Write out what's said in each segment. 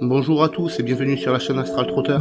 Bonjour à tous et bienvenue sur la chaîne Astral Trotter.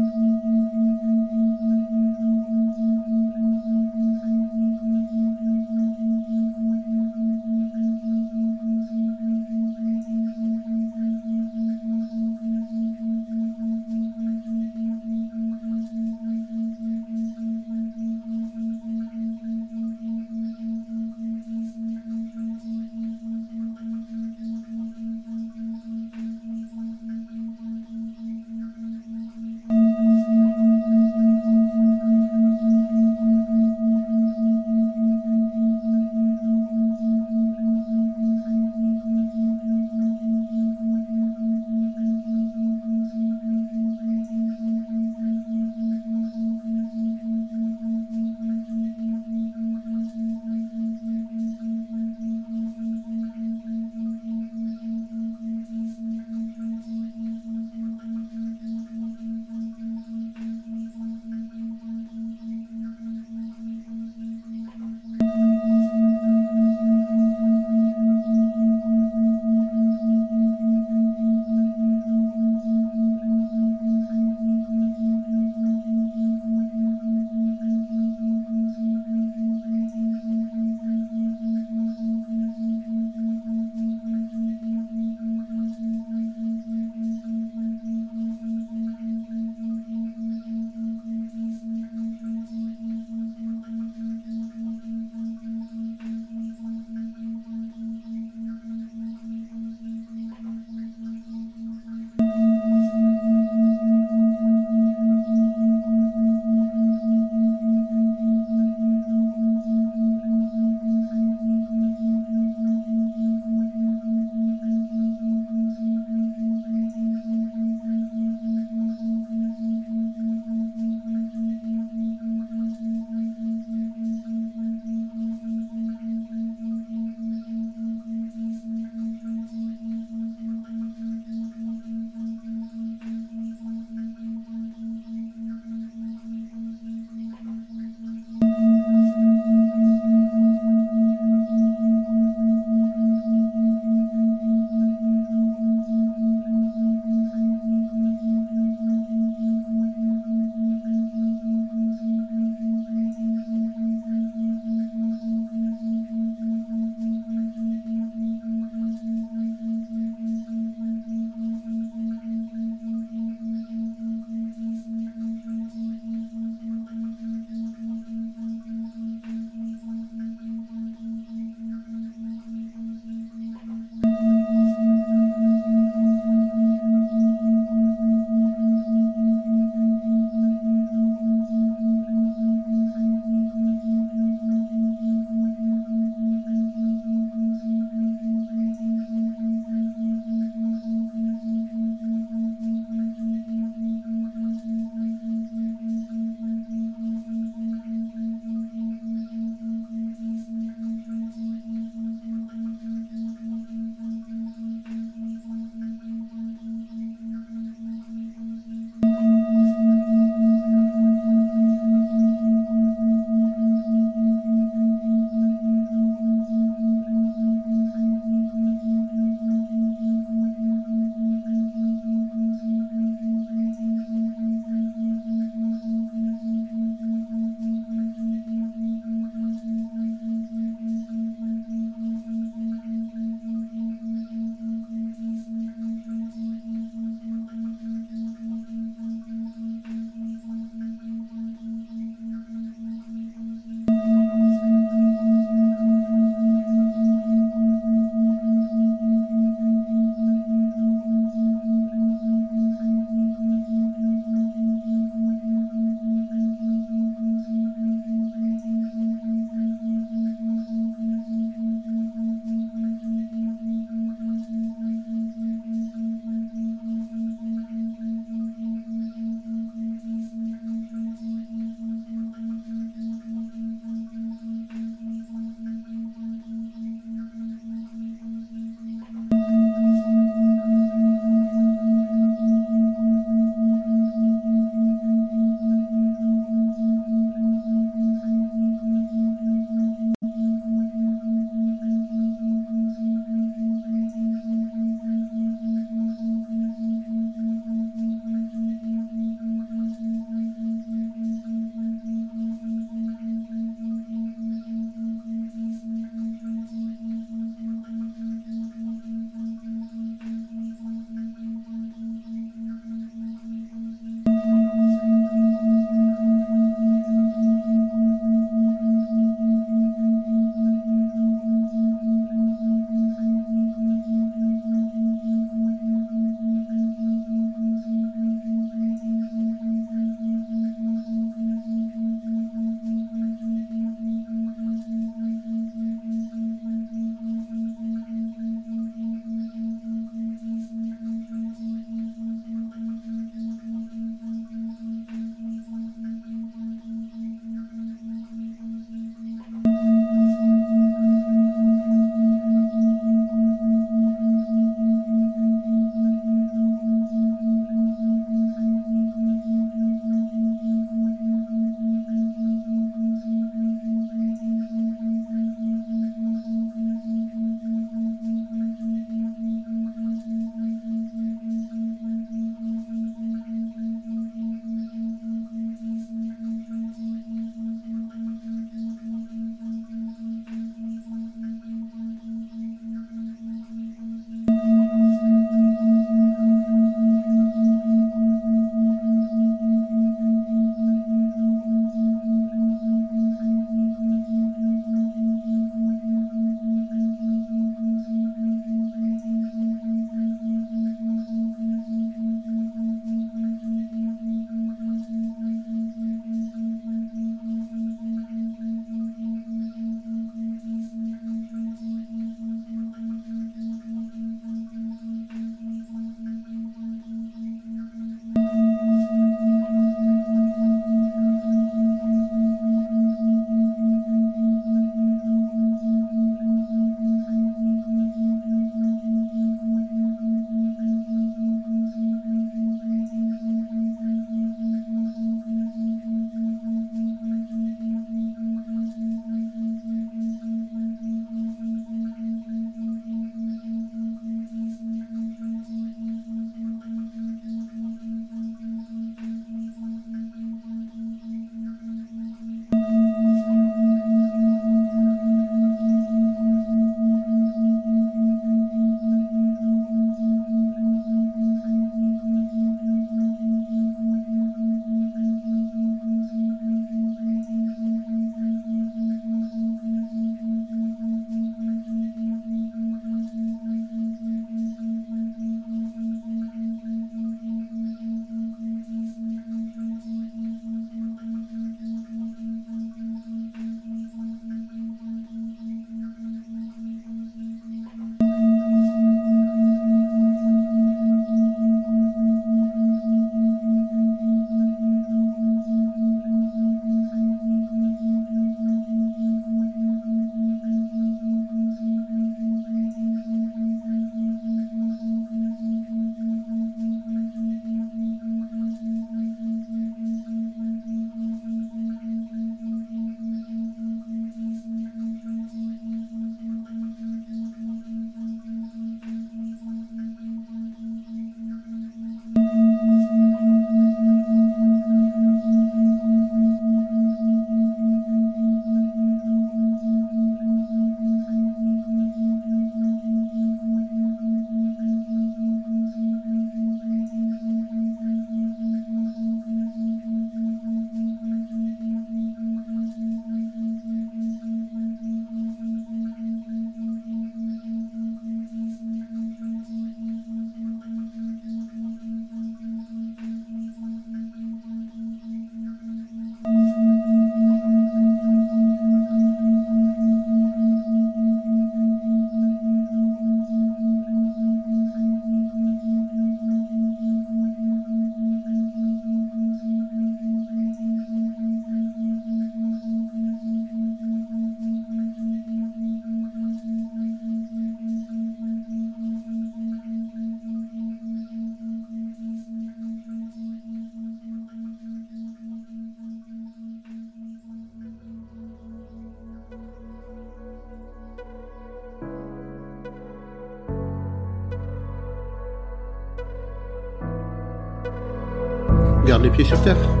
Garde les pieds sur terre.